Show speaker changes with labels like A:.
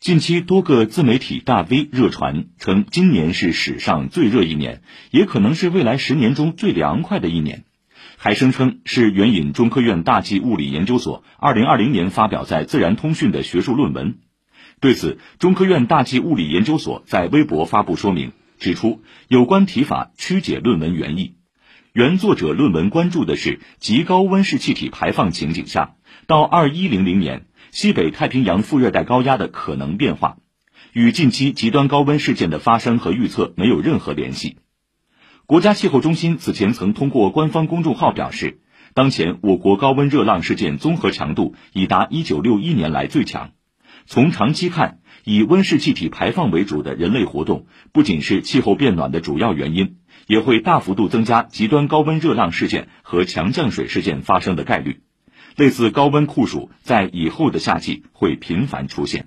A: 近期多个自媒体大 V 热传称，今年是史上最热一年，也可能是未来十年中最凉快的一年，还声称是援引中科院大气物理研究所二零二零年发表在《自然通讯》的学术论文。对此，中科院大气物理研究所在微博发布说明，指出有关提法曲解论文原意。原作者论文关注的是极高温室气体排放情景下，到二一零零年。西北太平洋副热带高压的可能变化，与近期极端高温事件的发生和预测没有任何联系。国家气候中心此前曾通过官方公众号表示，当前我国高温热浪事件综合强度已达一九六一年来最强。从长期看，以温室气体排放为主的人类活动，不仅是气候变暖的主要原因，也会大幅度增加极端高温热浪事件和强降水事件发生的概率。类似高温酷暑在以后的夏季会频繁出现。